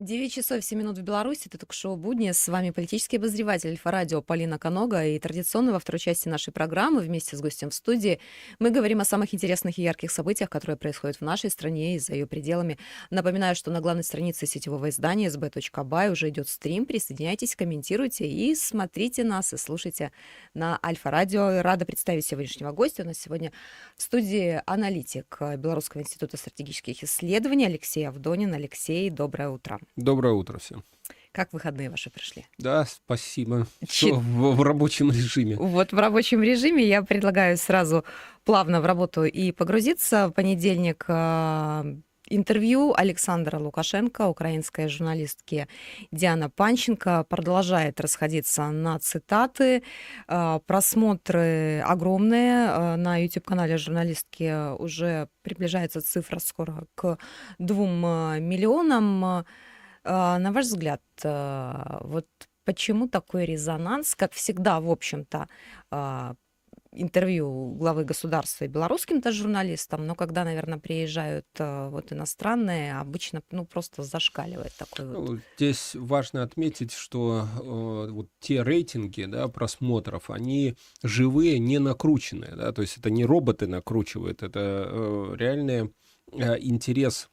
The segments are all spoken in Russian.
9 часов 7 минут в Беларуси. Это ток-шоу «Будни». С вами политический обозреватель Альфа-радио Полина Конога. И традиционно во второй части нашей программы вместе с гостем в студии мы говорим о самых интересных и ярких событиях, которые происходят в нашей стране и за ее пределами. Напоминаю, что на главной странице сетевого издания sb.by уже идет стрим. Присоединяйтесь, комментируйте и смотрите нас и слушайте на Альфа-радио. Рада представить сегодняшнего гостя. У нас сегодня в студии аналитик Белорусского института стратегических исследований Алексей Авдонин. Алексей, доброе утро. Доброе утро всем. Как выходные ваши прошли? Да, спасибо. Чит... В, в рабочем режиме. Вот в рабочем режиме я предлагаю сразу плавно в работу и погрузиться. В понедельник а, интервью Александра Лукашенко, украинской журналистки Диана Панченко продолжает расходиться на цитаты. А, просмотры огромные. А, на YouTube-канале журналистки уже приближается цифра скоро к двум миллионам. А, на ваш взгляд, а, вот почему такой резонанс, как всегда, в общем-то, а, интервью главы государства и белорусским-то журналистам, но когда, наверное, приезжают вот иностранные, обычно ну просто зашкаливает такой вот. Ну, здесь важно отметить, что э, вот те рейтинги да, просмотров, они живые, не накрученные, да, то есть это не роботы накручивают, это э, реальный э, интерес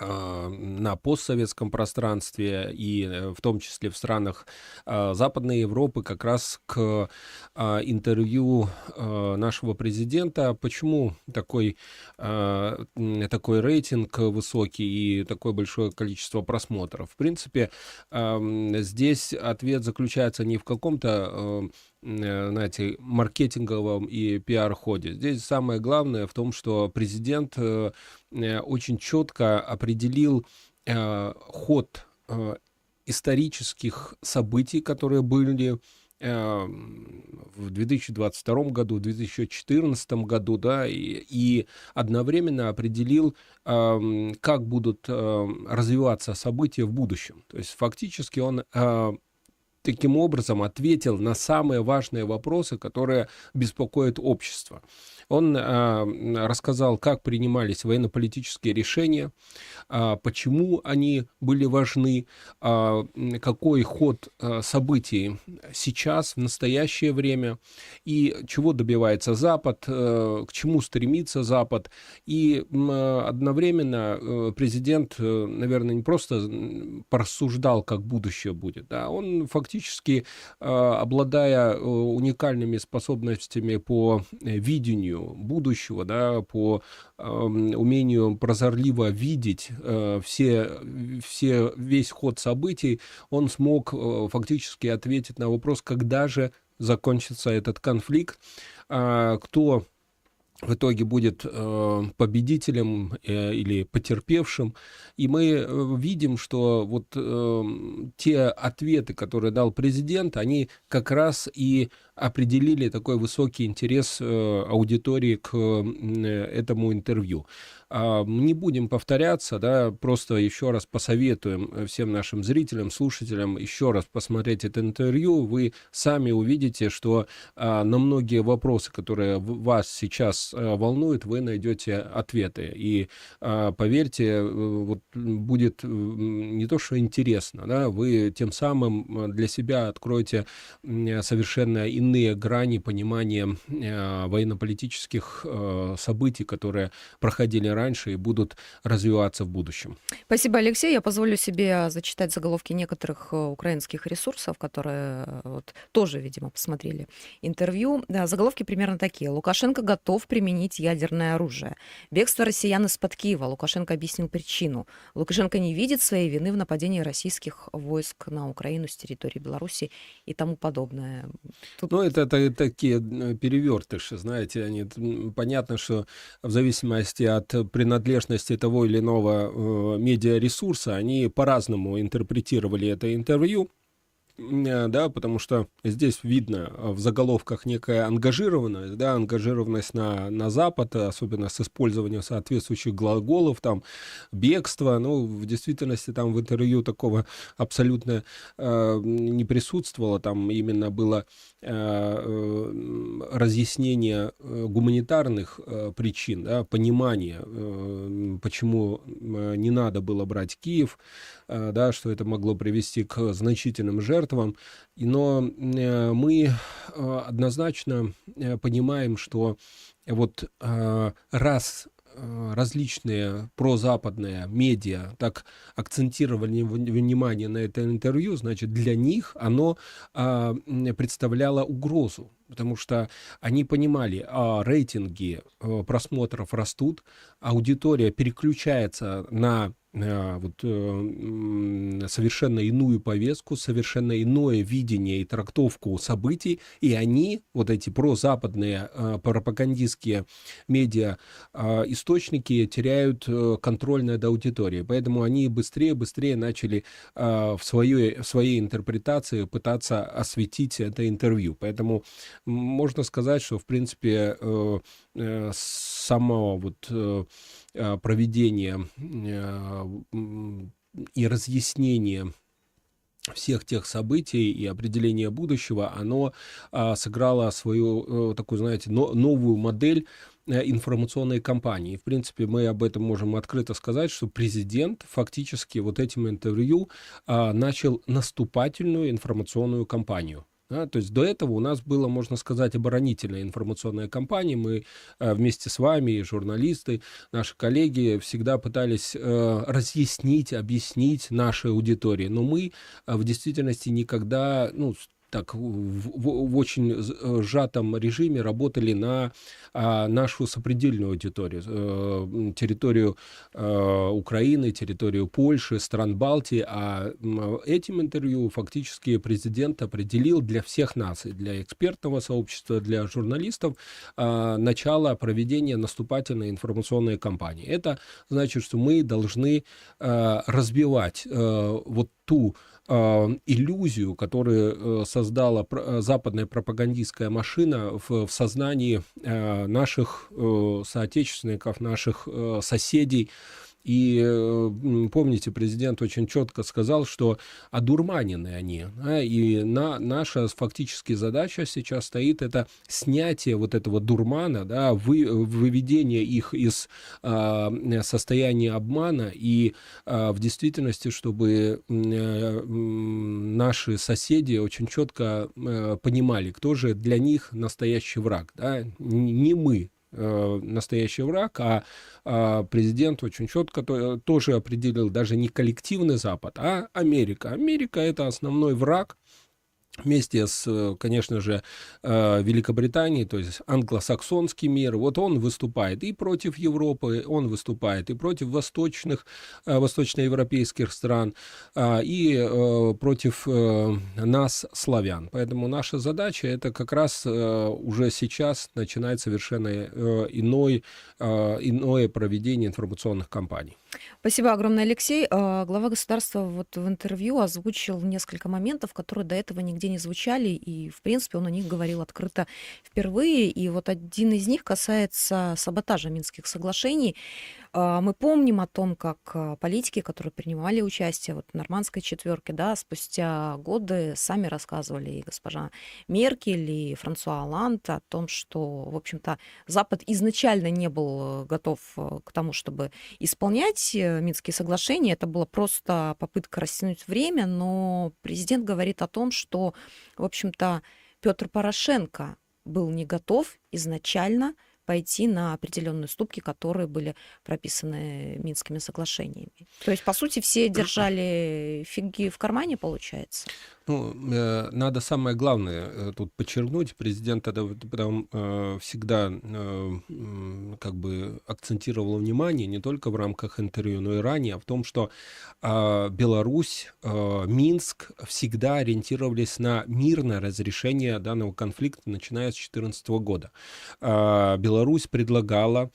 на постсоветском пространстве и э, в том числе в странах а, Западной Европы как раз к а, интервью нашего президента. Почему такой, такой рейтинг высокий и такое большое количество просмотров? В принципе, здесь ответ заключается не в каком-то знаете, маркетинговом и пиар-ходе. Здесь самое главное в том, что президент э, э, очень четко определил ход исторических событий, которые были в 2022 году, в 2014 году, да, и, и одновременно определил, как будут развиваться события в будущем. То есть фактически он таким образом ответил на самые важные вопросы, которые беспокоят общество. Он э, рассказал, как принимались военно-политические решения, э, почему они были важны, э, какой ход э, событий сейчас, в настоящее время, и чего добивается Запад, э, к чему стремится Запад. И э, одновременно э, президент, э, наверное, не просто порассуждал, как будущее будет, да, он фактически, э, обладая э, уникальными способностями по э, видению, будущего, да, по э, умению прозорливо видеть все, все, весь ход событий, он смог фактически ответить на вопрос, когда же закончится этот конфликт, кто в итоге будет э, победителем э, или потерпевшим. И мы э, видим, что вот э, те ответы, которые дал президент, они как раз и определили такой высокий интерес э, аудитории к э, этому интервью. А, не будем повторяться, да, просто еще раз посоветуем всем нашим зрителям, слушателям еще раз посмотреть это интервью. Вы сами увидите, что а, на многие вопросы, которые вас сейчас а, волнуют, вы найдете ответы. И поверьте, э, вот будет не то, что интересно, да, вы тем самым для себя откроете совершенно иные грани понимания военно-политических событий, которые проходили раньше и будут развиваться в будущем. Спасибо, Алексей. Я позволю себе зачитать заголовки некоторых э, украинских ресурсов, которые э, вот, тоже, видимо, посмотрели интервью. Да, заголовки примерно такие. Лукашенко готов применить ядерное оружие. Бегство россиян из-под Киева. Лукашенко объяснил причину. Лукашенко не видит своей вины в нападении российских войск на Украину с территории Беларуси и тому подобное. Тут... Ну, это, это такие э, перевертыши, знаете, они понятно, что в зависимости от принадлежности того или иного э, медиаресурса, они по-разному интерпретировали это интервью. Э, да, потому что здесь видно в заголовках некая ангажированность, да, ангажированность на, на Запад, особенно с использованием соответствующих глаголов, там, бегство, ну, в действительности там в интервью такого абсолютно э, не присутствовало, там именно было э, разъяснение э, гуманитарных э, причин, да, понимание, э, почему э, не надо было брать Киев, э, да, что это могло привести к значительным жертвам. Но э, мы э, однозначно понимаем, что вот раз различные прозападные медиа так акцентировали внимание на это интервью, значит, для них оно а, представляло угрозу, потому что они понимали, а, рейтинги просмотров растут, аудитория переключается на Э, вот, э, совершенно иную повестку, совершенно иное видение и трактовку событий, и они, вот эти прозападные э, пропагандистские медиа источники теряют контроль над аудиторией, поэтому они быстрее-быстрее начали в своей, в своей интерпретации пытаться осветить это интервью, поэтому можно сказать, что в принципе само вот Э, проведение э, и разъяснение всех тех событий и определения будущего, оно а, сыграло свою э, такую, знаете, но, новую модель информационной кампании. В принципе, мы об этом можем открыто сказать, что президент фактически вот этим интервью а, начал наступательную информационную кампанию. Да, то есть до этого у нас было, можно сказать, оборонительная информационная кампания. Мы э, вместе с вами, журналисты, наши коллеги, всегда пытались э, разъяснить, объяснить нашей аудитории. Но мы э, в действительности никогда, ну, так в, в, в очень э, сжатом режиме работали на а, нашу сопредельную аудиторию, э, территорию э, Украины, территорию Польши, стран Балтии. А этим интервью фактически президент определил для всех наций, для экспертного сообщества, для журналистов э, начало проведения наступательной информационной кампании. Это значит, что мы должны э, разбивать э, вот ту э, иллюзию, которую э, создала э, западная пропагандистская машина в, в сознании э, наших э, соотечественников, наших э, соседей, и помните, президент очень четко сказал, что одурманены они. Да, и на, наша фактически задача сейчас стоит это снятие вот этого дурмана, да, вы, выведение их из а, состояния обмана и а, в действительности, чтобы а, наши соседи очень четко а, понимали, кто же для них настоящий враг. Да? Не мы, Э, настоящий враг, а, а президент очень четко то, тоже определил даже не коллективный Запад, а Америка. Америка это основной враг вместе с, конечно же, э, Великобританией, то есть англосаксонский мир, вот он выступает и против Европы, он выступает и против восточных, э, восточноевропейских стран, а, и э, против нас, славян. Поэтому наша задача это как раз уже сейчас начинает совершенно иной, иное проведение информационных кампаний. Спасибо огромное, Алексей. А, глава государства вот в интервью озвучил несколько моментов, которые до этого нигде не звучали, и, в принципе, он о них говорил открыто впервые. И вот один из них касается саботажа Минских соглашений. А, мы помним о том, как а, политики, которые принимали участие вот в нормандской четверке, да, спустя годы сами рассказывали и госпожа Меркель, и Франсуа Оланд о том, что, в общем-то, Запад изначально не был готов э, к тому, чтобы исполнять э, Минские соглашения. Это была просто попытка растянуть время, но президент говорит о том, что, в общем-то, Петр Порошенко был не готов изначально пойти на определенные уступки, которые были прописаны Минскими соглашениями. То есть, по сути, все держали фиги в кармане, получается? Ну, э, надо самое главное э, тут подчеркнуть. Президент это потом э, всегда как бы акцентировал внимание не только в рамках интервью, но и ранее, в том, что а, Беларусь, Минск всегда ориентировались на мирное разрешение данного конфликта, начиная с 2014 года. А, Беларусь предлагала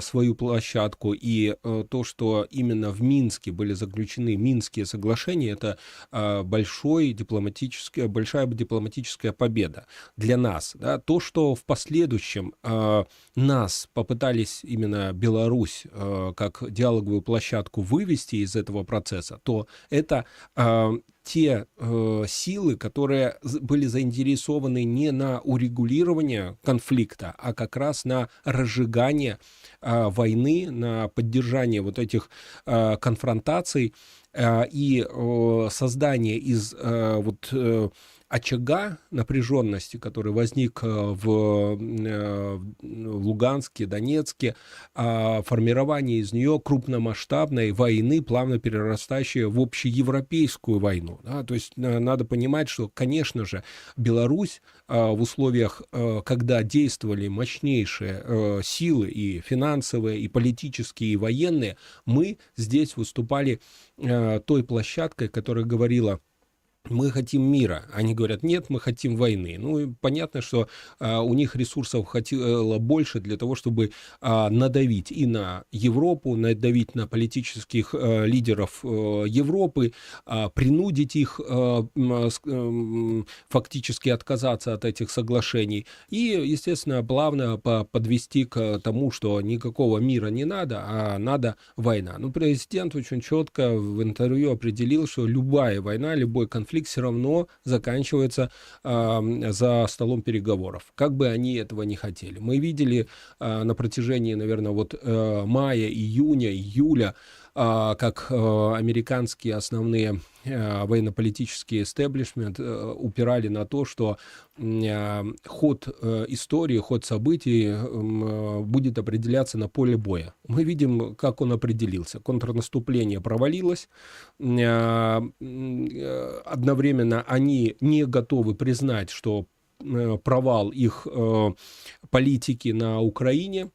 свою площадку, и э, то, что именно в Минске были заключены Минские соглашения, это э, большой дипломатическая, большая дипломатическая победа для нас. Да? То, что в последующем э, нас попытались именно Беларусь э, как диалоговую площадку вывести из этого процесса, то это э, те э, силы, которые были заинтересованы не на урегулирование конфликта, а как раз на разжигание э, войны, на поддержание вот этих э, конфронтаций э, и э, создание из э, вот э, очага напряженности, который возник э, в, э, в Луганске, Донецке, а формирование из нее крупномасштабной войны, плавно перерастающей в общеевропейскую войну. Да? То есть э, надо понимать, что, конечно же, Беларусь в условиях, когда действовали мощнейшие силы и финансовые, и политические, и военные, мы здесь выступали той площадкой, которая говорила мы хотим мира. Они говорят, нет, мы хотим войны. Ну, и понятно, что а, у них ресурсов хотело больше для того, чтобы а, надавить и на Европу, надавить на политических а, лидеров а, Европы, а, принудить их а, а, фактически отказаться от этих соглашений. И, естественно, плавно по подвести к тому, что никакого мира не надо, а надо война. Ну, президент очень четко в интервью определил, что любая война, любой конфликт конфликт все равно заканчивается э, за столом переговоров, как бы они этого не хотели. Мы видели э, на протяжении, наверное, вот э, мая, июня, июля, как э, американские основные э, военно-политические истеблишмент э, упирали на то, что ход истории, ход событий будет определяться на поле боя. Мы видим, как он определился. Контрнаступление провалилось. Одновременно они не готовы признать, что провал их политики на Украине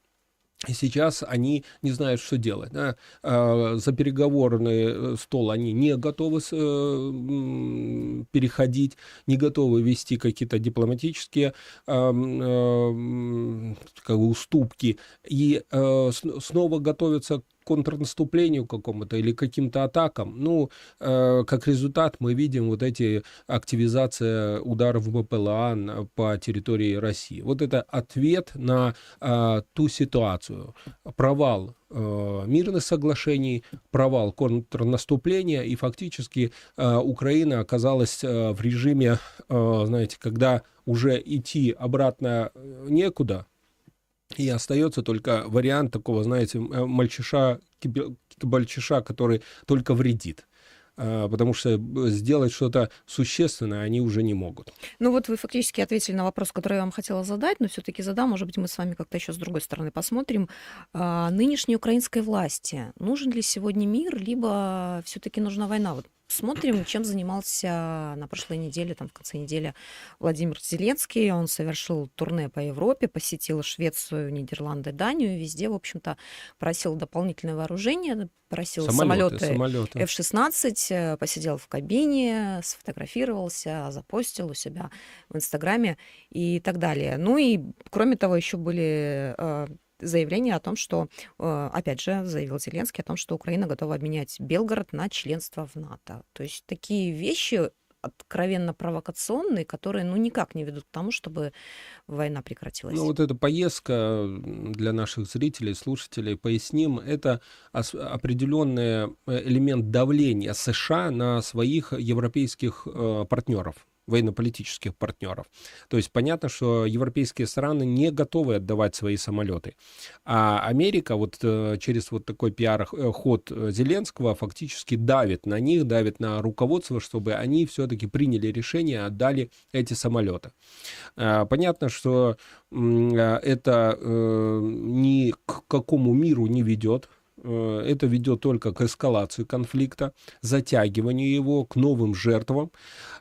и сейчас они не знают, что делать. Да? А, за переговорный э, стол они не готовы э, переходить, не готовы вести какие-то дипломатические как бы, уступки. И э, снова готовятся контрнаступлению какому-то или каким-то атакам. Ну, э, как результат мы видим вот эти активизация ударов БПЛА по территории России. Вот это ответ на э, ту ситуацию. Провал э, мирных соглашений, провал контрнаступления, и фактически э, Украина оказалась э, в режиме, э, знаете, когда уже идти обратно э, некуда, и остается только вариант такого, знаете, э, мальчиша, кибальчиша, который только вредит а, потому что сделать что-то существенное они уже не могут. Ну вот вы фактически ответили на вопрос, который я вам хотела задать, но все-таки задам, может быть, мы с вами как-то еще с другой стороны посмотрим. А, нынешней украинской власти нужен ли сегодня мир, либо все-таки нужна война? Вот Смотрим, чем занимался на прошлой неделе, там в конце недели Владимир Зеленский. Он совершил турне по Европе, посетил Швецию, Нидерланды, Данию. Везде, в общем-то, просил дополнительное вооружение, просил самолеты, самолеты, F-16, э, посидел в кабине, сфотографировался, запостил у себя в Инстаграме и так далее. Ну и, кроме того, еще были э, заявление о том, что, э, опять же, заявил Зеленский о том, что Украина готова обменять Белгород на членство в НАТО. То есть такие вещи откровенно провокационные, которые ну никак не ведут к тому, чтобы война прекратилась. Ну вот эта поездка для наших зрителей, слушателей, поясним, это определенный э, элемент давления США на своих европейских э, партнеров военно-политических партнеров. То есть понятно, что европейские страны не готовы отдавать свои самолеты. А Америка вот э, через вот такой пиар-ход э, Зеленского фактически давит на них, давит на руководство, чтобы они все-таки приняли решение, отдали эти самолеты. Понятно, что это э, ни к какому миру не ведет, Э, это ведет только к эскалации конфликта, затягиванию его, к новым жертвам.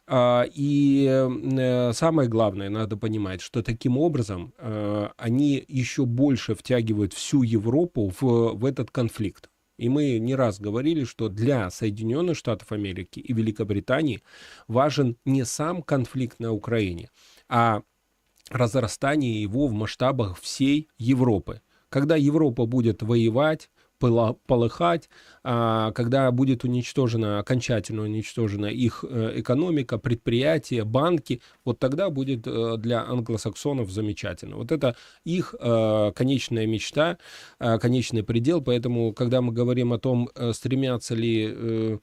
А, и э, самое главное, надо понимать, что таким образом э, они еще больше втягивают всю Европу в, в этот конфликт. И мы не раз говорили, что для Соединенных Штатов Америки и Великобритании важен не сам конфликт на Украине, а разрастание его в масштабах всей Европы Когда Европа будет воевать, полыхать, а, когда будет уничтожена, окончательно уничтожена их э, экономика, предприятия, банки, вот тогда будет э, для англосаксонов замечательно. Вот это их э, конечная мечта, конечный предел, поэтому, когда мы говорим о том, стремятся ли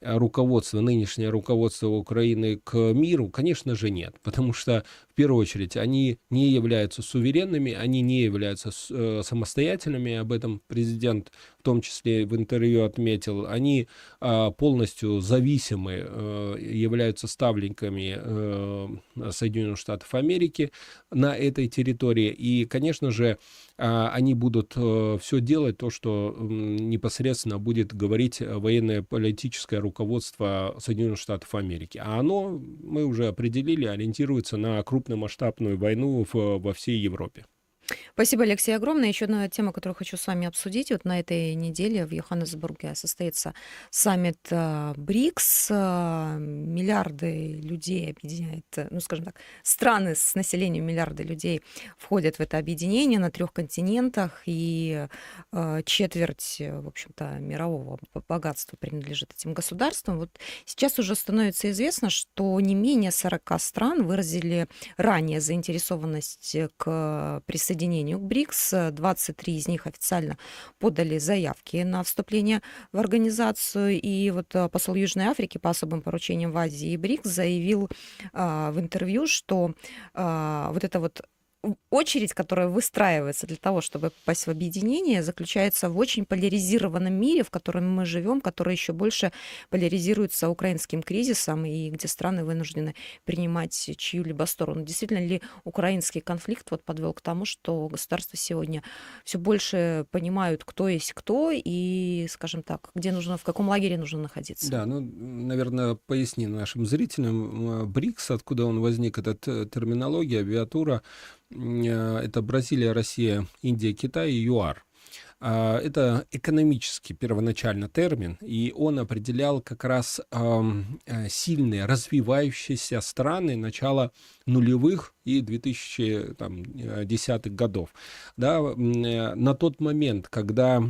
руководство, нынешнее руководство Украины к миру, конечно же нет, потому что первую очередь они не являются суверенными, они не являются э, самостоятельными, об этом президент в том числе в интервью отметил, они э, полностью зависимы, э, являются ставленниками э, Соединенных Штатов Америки на этой территории, и, конечно же, э, они будут все делать то, что непосредственно будет говорить военное политическое руководство Соединенных Штатов Америки. А оно, мы уже определили, ориентируется на крупномасштабную войну в, во всей Европе. Спасибо, Алексей, огромное. Еще одна тема, которую хочу с вами обсудить. Вот на этой неделе в Йоханнесбурге состоится саммит э, БРИКС. Э, миллиарды людей объединяет, э, ну, скажем так, страны с населением миллиарды людей входят в это объединение на трех континентах, и четверть, в общем-то, мирового богатства принадлежит этим государствам. Вот сейчас уже становится известно, что не менее 40 стран выразили ранее заинтересованность к присоединению присоединению к БРИКС. 23 из них официально подали заявки на вступление в организацию. И вот э, посол Южной Африки по особым поручениям в Азии БРИКС заявил а, в интервью, что а, вот это вот очередь, которая выстраивается для того, чтобы попасть в объединение, заключается в очень поляризированном мире, в котором мы живем, который еще больше поляризируется украинским кризисом и где страны вынуждены принимать чью-либо сторону. Действительно ли украинский конфликт вот подвел к тому, что государства сегодня все больше понимают, кто есть кто и, скажем так, где нужно, в каком лагере нужно находиться? Да, ну, наверное, поясни нашим зрителям. БРИКС, откуда он возник, эта терминология, авиатура, Э, это Бразилия, Россия, Индия, Китай и ЮАР. А, это экономический первоначально термин, и он определял как раз э, сильные развивающиеся страны начала нулевых и 2010-х годов. Да, э, на тот момент, когда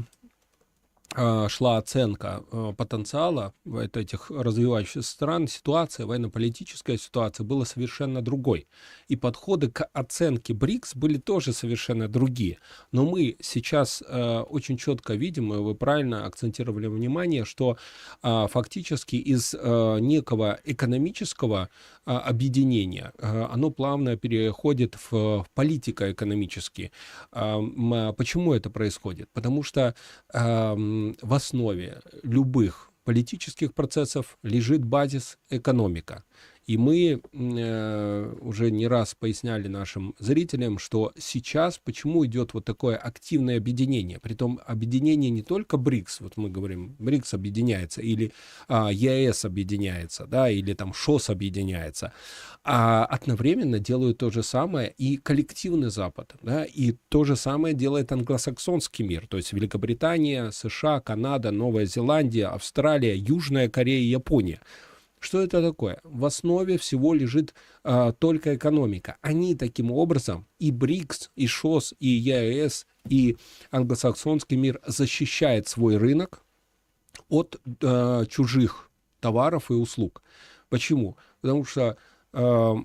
шла оценка а, потенциала этих развивающихся стран, ситуация, военно-политическая ситуация была совершенно другой. И подходы к оценке БРИКС были тоже совершенно другие. Но мы сейчас э, очень четко видим, и вы правильно акцентировали внимание, что фактически из некого экономического объединения э, оно плавно переходит в, политико-экономический. Э, почему это происходит? Потому что в основе любых политических процессов лежит базис экономика. И мы э, уже не раз поясняли нашим зрителям, что сейчас почему идет вот такое активное объединение. Притом объединение не только БРИКС, вот мы говорим, БРИКС объединяется, или а, ЕС объединяется, да, или там ШОС объединяется, а одновременно делают то же самое и коллективный Запад, да, и то же самое делает англосаксонский мир, то есть Великобритания, США, Канада, Новая Зеландия, Австралия, Южная Корея, Япония. Что это такое? В основе всего лежит а, только экономика. Они таким образом, и БРИКС, и ШОС, и ЕАЭС, и англосаксонский мир защищает свой рынок от а, чужих товаров и услуг. Почему? Потому что а,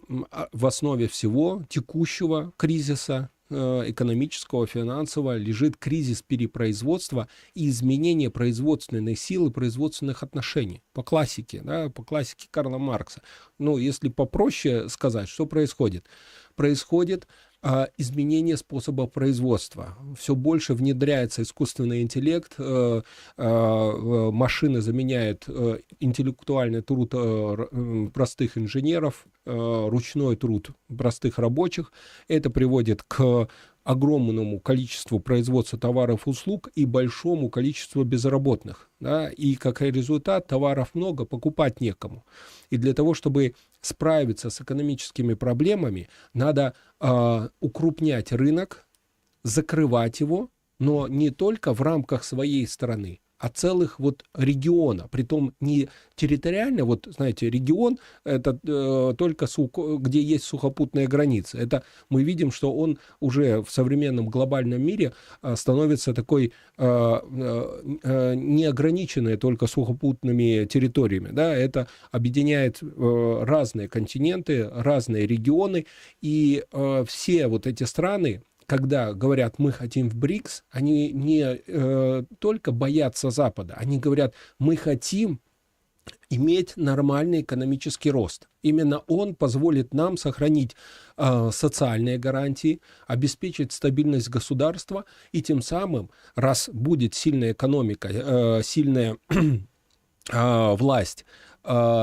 в основе всего текущего кризиса экономического, финансового лежит кризис перепроизводства и изменение производственной силы, производственных отношений. По классике, да, по классике Карла Маркса. Ну, если попроще сказать, что происходит? Происходит изменение способа производства. Все больше внедряется искусственный интеллект, э, а, машины заменяют э, интеллектуальный труд э, простых инженеров, ручной труд простых рабочих. Это приводит к огромному количеству производства товаров и услуг и большому количеству безработных. Да? И как результат товаров много, покупать некому. И для того, чтобы справиться с экономическими проблемами, надо э, укрупнять рынок, закрывать его, но не только в рамках своей страны, а целых вот региона, притом не территориально, вот знаете, регион это э, только сухо, где есть сухопутная граница. Это мы видим, что он уже в современном глобальном мире э, становится такой э, э, э неограниченной только сухопутными территориями. Да? Это объединяет э, разные континенты, разные регионы, и э, все вот эти страны, когда говорят, мы хотим в БРИКС, они не э, только боятся Запада, они говорят, мы хотим иметь нормальный экономический рост. Именно он позволит нам сохранить э, социальные гарантии, обеспечить стабильность государства и тем самым, раз будет сильная экономика, э, сильная э, власть,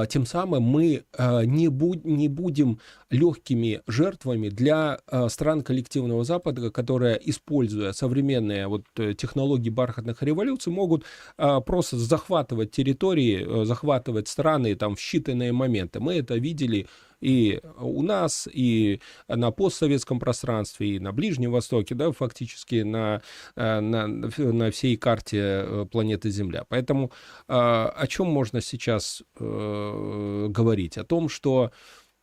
тем самым мы э, не, буд не будем легкими жертвами для э, стран коллективного Запада, которые, используя современные вот, э, технологии бархатных революций, могут э, просто захватывать территории, захватывать страны там, в считанные моменты. Мы это видели и у нас, и на постсоветском пространстве, и на Ближнем Востоке, да, фактически на, на, на всей карте планеты Земля. Поэтому о чем можно сейчас говорить? О том, что Э,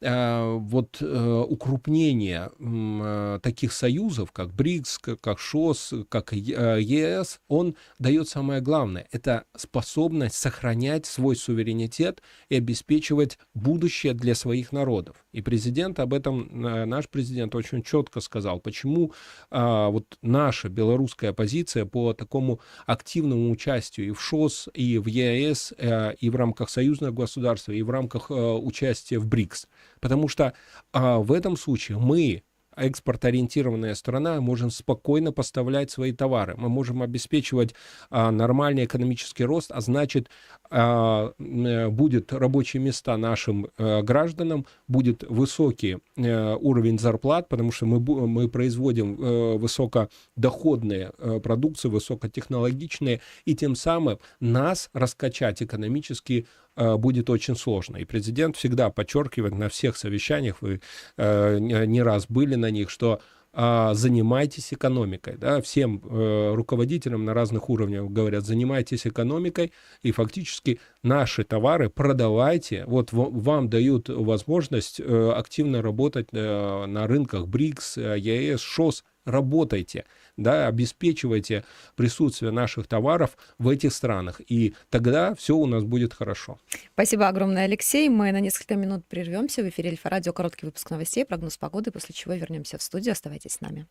вот э, укрупнение э, таких союзов, как БРИКС, как ШОС, как ЕС, он дает самое главное. Это способность сохранять свой суверенитет и обеспечивать будущее для своих народов. И президент об этом, наш президент очень четко сказал, почему вот наша белорусская позиция по такому активному участию и в ШОС, и в ЕС, и в рамках союзного государства, и в рамках участия в БРИКС. Потому что а, в этом случае мы экспортоориентированная страна, можем спокойно поставлять свои товары. Мы можем обеспечивать а, нормальный экономический рост, а значит, а, э, будет рабочие места нашим а, гражданам, будет высокий а, уровень зарплат, потому что мы, мы производим а, высокодоходные а, продукции, высокотехнологичные, и тем самым нас раскачать экономически будет очень сложно. И президент всегда подчеркивает на всех совещаниях, вы э, не раз были на них, что а, занимайтесь экономикой. Да? Всем э, руководителям на разных уровнях говорят, занимайтесь экономикой, и фактически наши товары продавайте. Вот вам дают возможность э, активно работать э, на рынках БРИКС, э, ЕС, ШОС, работайте, да, обеспечивайте присутствие наших товаров в этих странах, и тогда все у нас будет хорошо. Спасибо огромное, Алексей. Мы на несколько минут прервемся. В эфире Альфа-радио короткий выпуск новостей, прогноз погоды, после чего вернемся в студию. Оставайтесь с нами.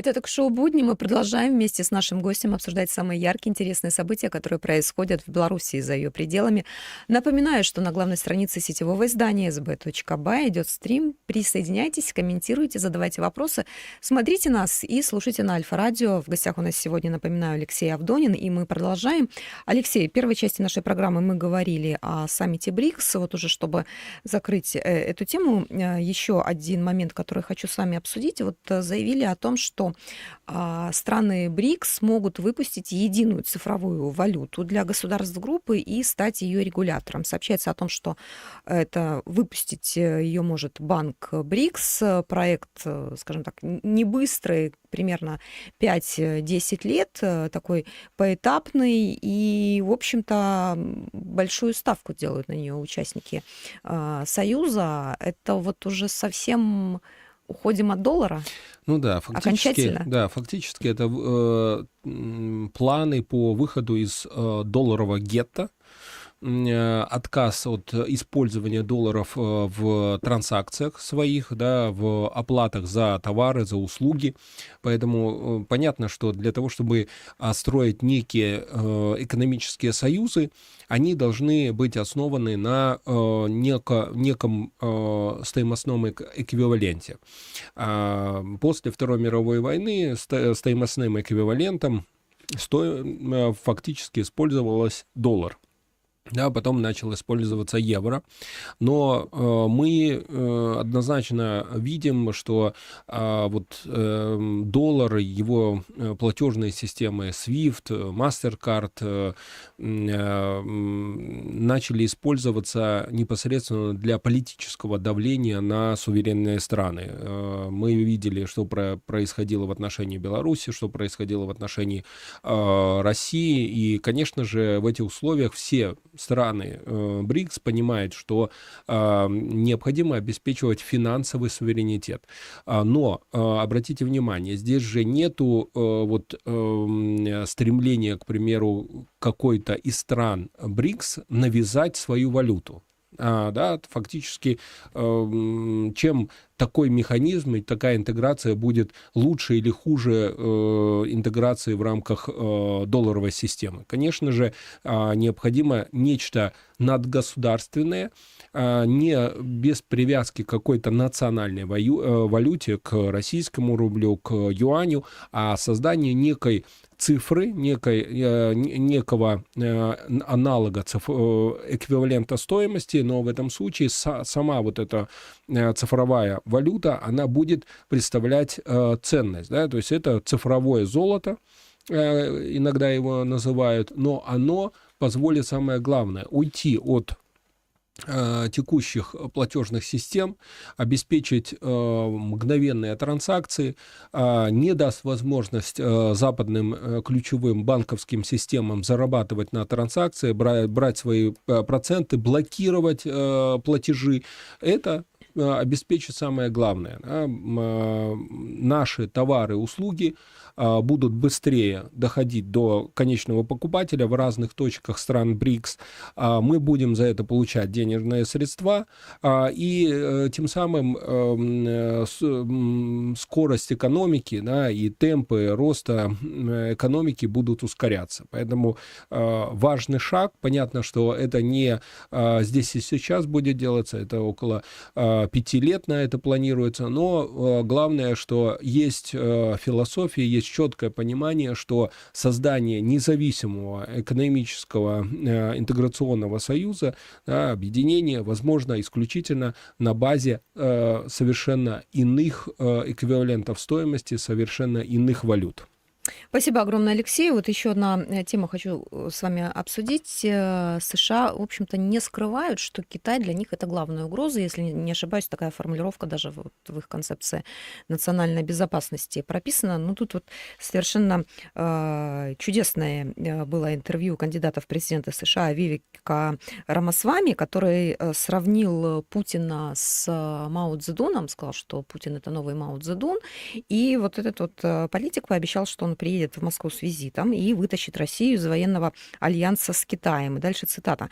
Это так шоу «Будни». Мы продолжаем вместе с нашим гостем обсуждать самые яркие, интересные события, которые происходят в Беларуси и за ее пределами. Напоминаю, что на главной странице сетевого издания sb.by идет стрим. Присоединяйтесь, комментируйте, задавайте вопросы. Смотрите нас и слушайте на Альфа-радио. В гостях у нас сегодня, напоминаю, Алексей Авдонин, и мы продолжаем. Алексей, в первой части нашей программы мы говорили о саммите БРИКС. Вот уже, чтобы закрыть э, эту тему, э, еще один момент, который хочу с вами обсудить. Вот э, заявили о том, что а, страны БРИКС могут выпустить единую цифровую валюту для государств группы и стать ее регулятором. Сообщается о том, что это выпустить э, ее может банк БРИКС. Проект, э, скажем так, не быстрый, примерно 5-10 лет, э, такой поэтапный, и, в общем-то, большую ставку делают на нее участники а, Союза. Это вот уже совсем уходим от доллара? Ну да, фактически, да, фактически это э, планы по выходу из э, долларового гетто, отказ от использования долларов э, в транзакциях своих, да, в оплатах за товары, за услуги. Поэтому э, понятно, что для того, чтобы строить некие экономические союзы, они должны быть основаны на неко, неком стоимостном эквиваленте. А после Второй мировой войны стоимостным эквивалентом сто, фактически использовалась доллар да, потом начал использоваться евро. Но э, мы э, однозначно видим, что э, вот э, доллар, его э, платежные системы SWIFT, MasterCard э, э, начали использоваться непосредственно для политического давления на суверенные страны. Э, мы видели, что про, происходило в отношении Беларуси, что происходило в отношении э, России. И, конечно же, в этих условиях все страны э, БРИКС понимают, что э, необходимо обеспечивать финансовый суверенитет. А, но э, обратите внимание, здесь же нету вот эм, стремления, к примеру, какой-то из стран БРИКС навязать свою валюту. А, да, фактически, э, чем такой механизм и такая интеграция будет лучше или хуже э, интеграции в рамках э, долларовой системы. Конечно же, э, необходимо нечто надгосударственное, э, не без привязки к какой-то национальной вою, э, валюте, к российскому рублю, к юаню, а создание некой цифры, некой, э, некого э, аналога, циф, э, эквивалента стоимости, но в этом случае сама вот эта цифровая валюта, она будет представлять ценность. Да? То есть это цифровое золото, иногда его называют, но оно позволит самое главное уйти от Э, текущих платежных систем, обеспечить э, мгновенные транзакции, э, не даст возможность э, западным э, ключевым банковским системам зарабатывать на транзакции, брать, брать свои э, проценты, блокировать э, платежи. Это э, обеспечит самое главное. Э, наши товары, услуги будут быстрее доходить до конечного покупателя в разных точках стран БРИКС, а, мы будем за это получать денежные средства, а, и э, тем самым эм, э, скорость экономики да, и темпы роста экономики будут ускоряться. Поэтому важный шаг. Понятно, что это не здесь и сейчас будет делаться, это около пяти лет на это планируется, но главное, что есть философия, есть четкое понимание, что создание независимого экономического э, интеграционного союза, да, объединения, возможно исключительно на базе э, совершенно иных э, эквивалентов стоимости, совершенно иных валют. Спасибо огромное, Алексей. Вот еще одна э, тема хочу э, с вами обсудить. Э, США, в общем-то, не скрывают, что Китай для них это главная угроза. Если не ошибаюсь, такая формулировка даже вот в их концепции национальной безопасности прописана. Ну, тут вот совершенно э, чудесное было интервью кандидата в президенты США Вивика Рамасвами, который сравнил Путина с Мао Цзэдуном, сказал, что Путин это новый Мао Цзэдун. И вот этот вот политик пообещал, что он приедет в Москву с визитом и вытащит Россию из военного альянса с Китаем. И дальше цитата.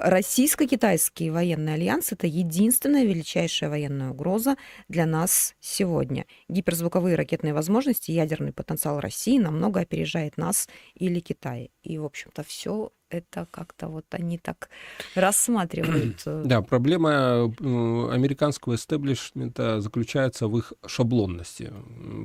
Российско-китайский военный альянс – это единственная величайшая военная угроза для нас сегодня. Гиперзвуковые ракетные возможности, ядерный потенциал России намного опережает нас или Китай. И, в общем-то, все это как-то вот они так рассматривают. Э. Да, проблема американского истеблишмента заключается в их шаблонности.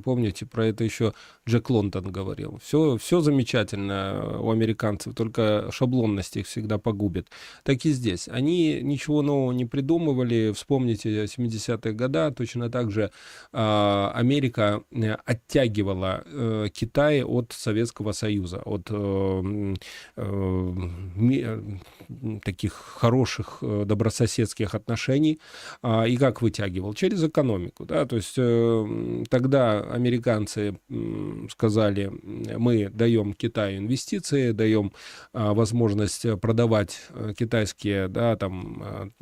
Помните, про это еще Джек Лондон говорил. Все, все замечательно у американцев, только шаблонность их всегда погубит. Так и здесь. Они ничего нового не придумывали. Вспомните 70-е годы, точно так же э, Америка э, оттягивала э, Китай от Советского Союза, от э, э, таких хороших э, добрососедских отношений. А, и как вытягивал? Через экономику. Да? То есть э, тогда американцы сказали, мы даем Китаю инвестиции, даем а, возможность продавать э, китайские да, там,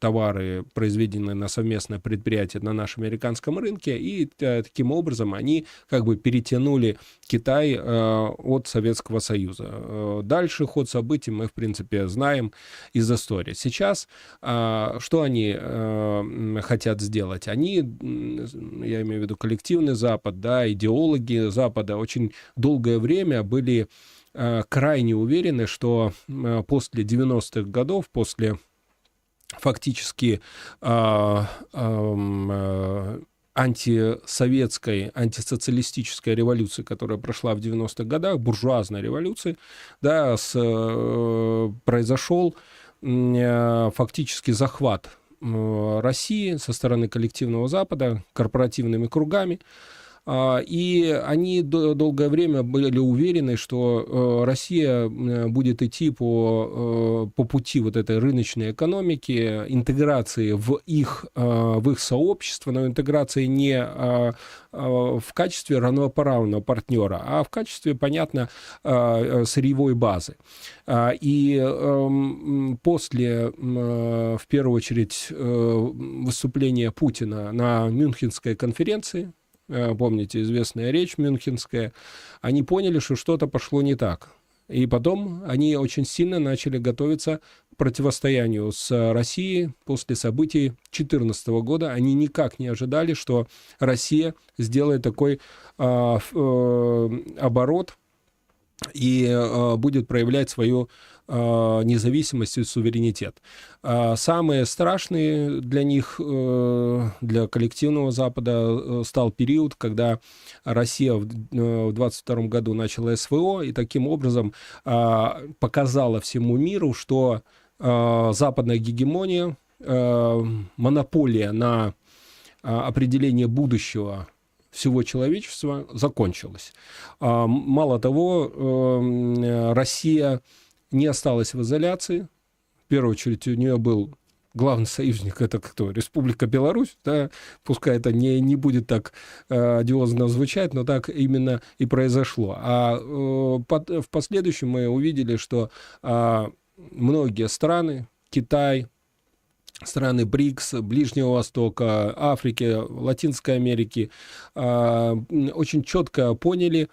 товары, произведенные на совместное предприятие на нашем американском рынке, и таким образом они как бы перетянули Китай от Советского Союза. Дальше ход событий мы, в принципе, знаем из истории. Сейчас а, что они а, хотят сделать? Они, я имею в виду коллективный Запад, да, идеологи Запада очень долгое время были а, крайне уверены, что после 90-х годов, после фактически а, а, антисоветской, антисоциалистической революции, которая прошла в 90-х годах, буржуазной революции, да, с, э, произошел э, фактически захват э, России со стороны коллективного Запада корпоративными кругами, и они долгое время были уверены, что э, Россия будет идти по, э, по пути вот этой рыночной экономики, интеграции в их, э, в их сообщество, но интеграции не в качестве равноправного партнера, а в качестве, понятно, сырьевой базы. А, и эм, после, в первую очередь, выступления Путина на Мюнхенской конференции Э, помните, известная речь мюнхенская, они поняли, что что-то пошло не так. И потом они очень сильно начали готовиться к противостоянию с Россией после событий 2014 года. Они никак не ожидали, что Россия сделает такой э, э, оборот и э, будет проявлять свою э, независимость и суверенитет. А самые страшные для них, э, для коллективного Запада, э, стал период, когда Россия в 22 э, году начала СВО и таким образом э, показала всему миру, что э, западная гегемония, э, монополия на э, определение будущего всего человечества закончилась. Мало того, Россия не осталась в изоляции. В первую очередь у нее был главный союзник это кто? Республика Беларусь, да, пускай это не, не будет так э, одиозно звучать, но так именно и произошло. А э, под, в последующем мы увидели, что э, многие страны, Китай, страны БРИКС, Ближнего Востока, Африки, Латинской Америки а, очень четко поняли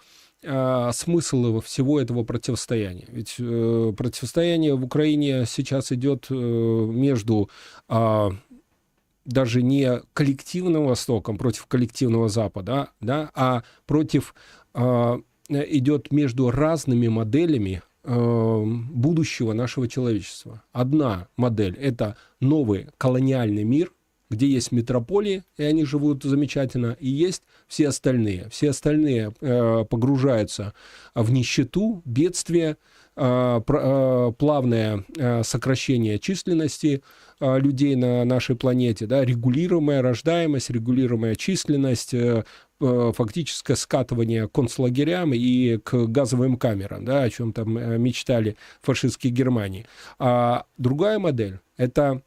а, смысл всего этого противостояния. Ведь э, противостояние в Украине сейчас идет э, между а, даже не коллективным Востоком против коллективного Запада, да, а против идет между разными моделями Эм, будущего нашего человечества. Одна модель – это новый колониальный мир, где есть метрополии, и они живут замечательно, и есть все остальные. Все остальные э, погружаются в нищету, бедствие, э, э, плавное э, сокращение численности людей на нашей планете, да, регулируемая рождаемость, регулируемая численность, фактическое скатывание к концлагерям и к газовым камерам, да, о чем там мечтали фашистские Германии. А другая модель – это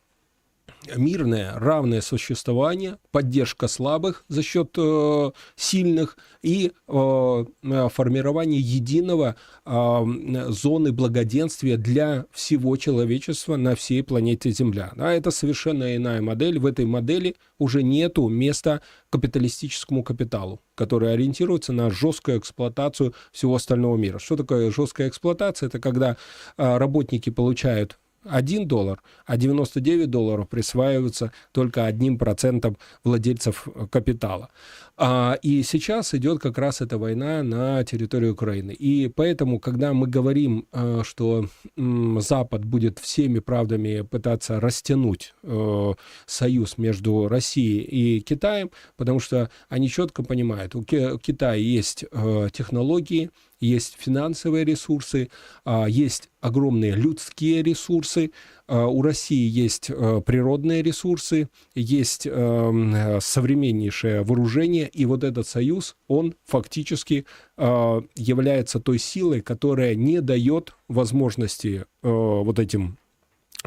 мирное, равное существование, поддержка слабых за счет э, сильных и э, э, формирование единого э, зоны благоденствия для всего человечества на всей планете Земля. Да, это совершенно иная модель. В этой модели уже нету места капиталистическому капиталу, который ориентируется на жесткую эксплуатацию всего остального мира. Что такое жесткая эксплуатация? Это когда э, работники получают 1 доллар, а 99 долларов присваиваются только одним процентом владельцев э, капитала. А, и сейчас идет как раз эта война на территории Украины. И поэтому, когда мы говорим, э, что Запад будет всеми правдами пытаться растянуть э, союз между Россией и Китаем, потому что они четко понимают, у Китая есть технологии, есть финансовые ресурсы, а, есть огромные людские ресурсы, а, у России есть э, природные ресурсы, есть эм, современнейшее вооружение, и вот этот союз, он фактически а, является той силой, которая не дает возможности э, вот этим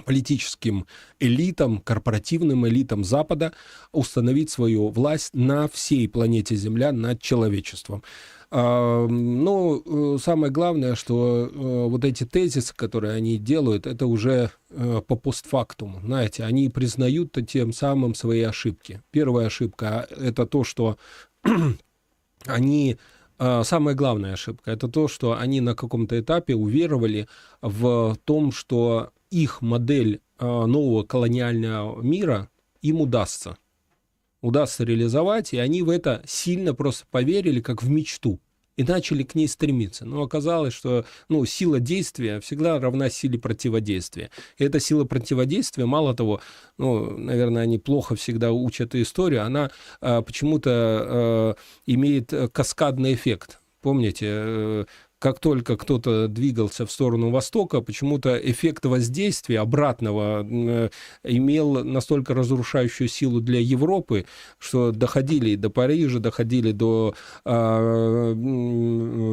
политическим элитам, корпоративным элитам Запада установить свою власть на всей планете Земля над человечеством. А, ну, э, самое главное, что э, вот эти тезисы, которые они делают, это уже э, по постфактуму. Знаете, они признают тем самым свои ошибки. Первая ошибка — это то, что они Самая главная ошибка это то, что они на каком-то этапе уверовали в том, что их модель нового колониального мира им удастся удастся реализовать, и они в это сильно просто поверили, как в мечту и начали к ней стремиться. Но оказалось, что ну, сила действия всегда равна силе противодействия. И эта сила противодействия, мало того, ну, наверное, они плохо всегда учат историю, она а, почему-то а, имеет каскадный эффект. Помните, э, как только кто-то двигался в сторону Востока, почему-то эффект воздействия обратного э, имел настолько разрушающую силу для Европы, что доходили до Парижа, доходили до э,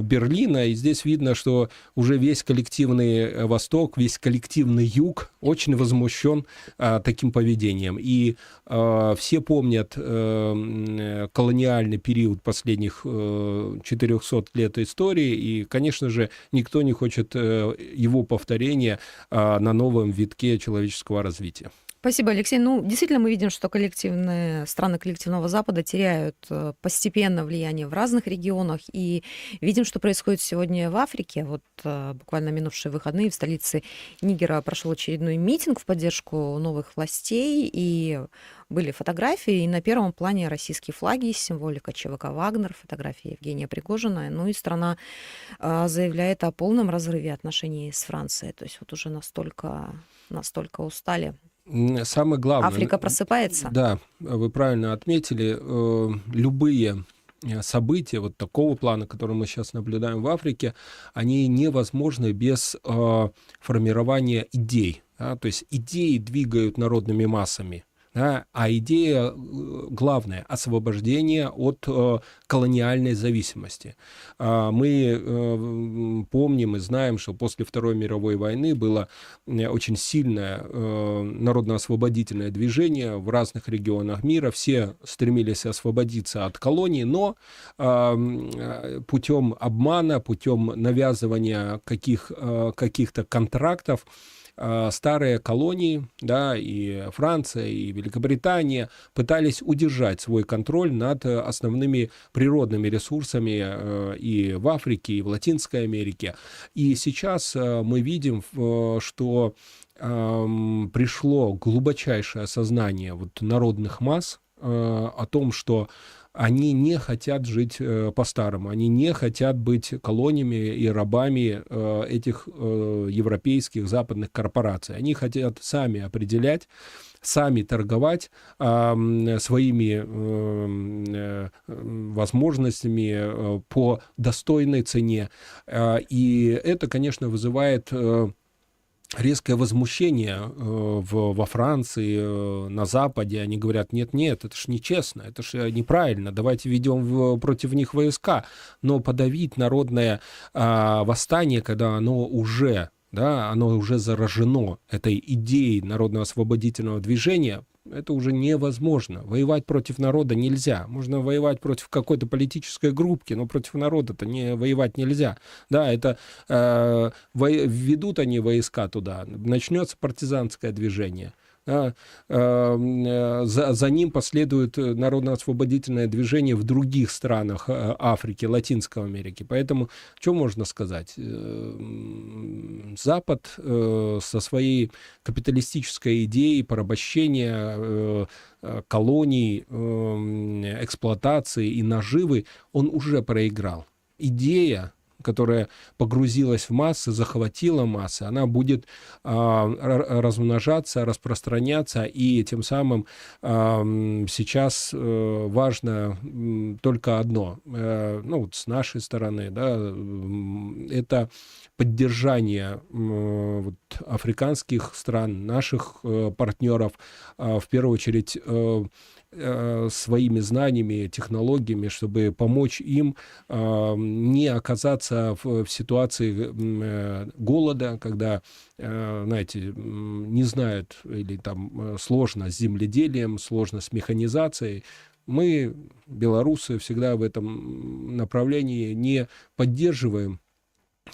Берлина, и здесь видно, что уже весь коллективный Восток, весь коллективный Юг очень возмущен э, таким поведением. И э, все помнят э, колониальный период последних э, 400 лет истории, и, конечно же, никто не хочет э, его повторения а, на новом витке человеческого развития. Спасибо, Алексей. Ну, действительно, мы видим, что коллективные страны коллективного Запада теряют э, постепенно влияние в разных регионах. И видим, что происходит сегодня в Африке. Вот э, буквально минувшие выходные в столице Нигера прошел очередной митинг в поддержку новых властей. И были фотографии, и на первом плане российские флаги, символика ЧВК «Вагнер», фотография Евгения Пригожина. Ну и страна а, заявляет о полном разрыве отношений с Францией. То есть вот уже настолько, настолько устали Самое главное... Африка просыпается? Да, вы правильно отметили. Э, любые э, события вот такого плана, которые мы сейчас наблюдаем в Африке, они невозможны без э, формирования идей. Да? То есть идеи двигают народными массами. Да? А идея э, главная – освобождение от э, колониальной зависимости. Э, мы э, помним и знаем, что после Второй мировой войны было очень сильное э, народно-освободительное движение в разных регионах мира. Все стремились освободиться от колонии, но э, путем обмана, путем навязывания каких, каких-то контрактов, старые колонии, да, и Франция, и Великобритания пытались удержать свой контроль над основными природными ресурсами э, и в Африке, и в Латинской Америке. И сейчас э, мы видим, что эм, пришло глубочайшее осознание вот народных масс о том, что они не хотят жить э, по-старому, они не хотят быть колониями и рабами э, этих э, европейских западных корпораций. Они хотят сами определять, сами торговать э, своими э, возможностями э, по достойной цене. Э, и это, конечно, вызывает э, резкое возмущение э, в, во Франции, э, на Западе. Они говорят, нет-нет, это ж нечестно, это ж э, неправильно, давайте ведем в, против них войска. Но подавить народное э, восстание, когда оно уже да, оно уже заражено этой идеей народного освободительного движения, это уже невозможно. Воевать против народа нельзя. Можно воевать против какой-то политической группки, но против народа-то не воевать нельзя. Да, это э, во, введут они войска туда, начнется партизанское движение. Да? За, за ним последует народно-освободительное движение в других странах Африки, Латинской Америки. Поэтому что можно сказать? Запад со своей капиталистической идеей порабощения колоний, эксплуатации и наживы, он уже проиграл. Идея которая погрузилась в массы, захватила массы, она будет э, размножаться, распространяться, и тем самым э, сейчас э, важно только одно, э, ну вот с нашей стороны, да, это поддержание э, вот, африканских стран, наших э, партнеров, э, в первую очередь э, своими знаниями, технологиями, чтобы помочь им э, не оказаться в, в ситуации э, голода, когда, знаете, не знают или там сложно с земледелием, сложно с механизацией. Мы, белорусы, всегда в этом направлении не поддерживаем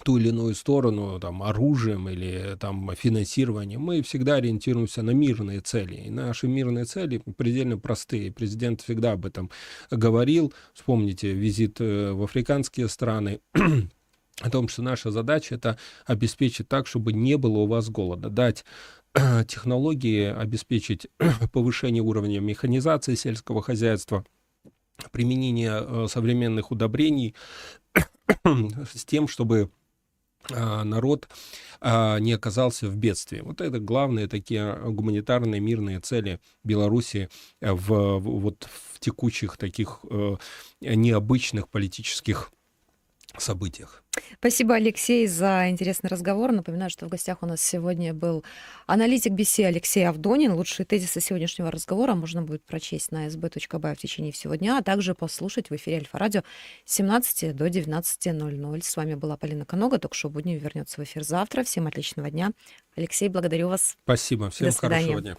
ту или иную сторону, там, оружием или там, финансированием, мы всегда ориентируемся на мирные цели. И наши мирные цели предельно простые. Президент всегда об этом говорил. Вспомните визит э, в африканские страны о том, что наша задача это обеспечить так, чтобы не было у вас голода, дать технологии, обеспечить повышение уровня механизации сельского хозяйства, применение э, современных удобрений с тем, чтобы народ а, не оказался в бедствии. Вот это главные такие гуманитарные мирные цели Беларуси в, вот, в текущих таких э, необычных политических событиях. Спасибо, Алексей, за интересный разговор. Напоминаю, что в гостях у нас сегодня был аналитик BC Алексей Авдонин. Лучшие тезисы сегодняшнего разговора можно будет прочесть на sb.by в течение всего дня, а также послушать в эфире Альфа-радио с 17 до 19.00. С вами была Полина Конога. Ток-шоу «Будни» вернется в эфир завтра. Всем отличного дня. Алексей, благодарю вас. Спасибо. Всем хорошего дня.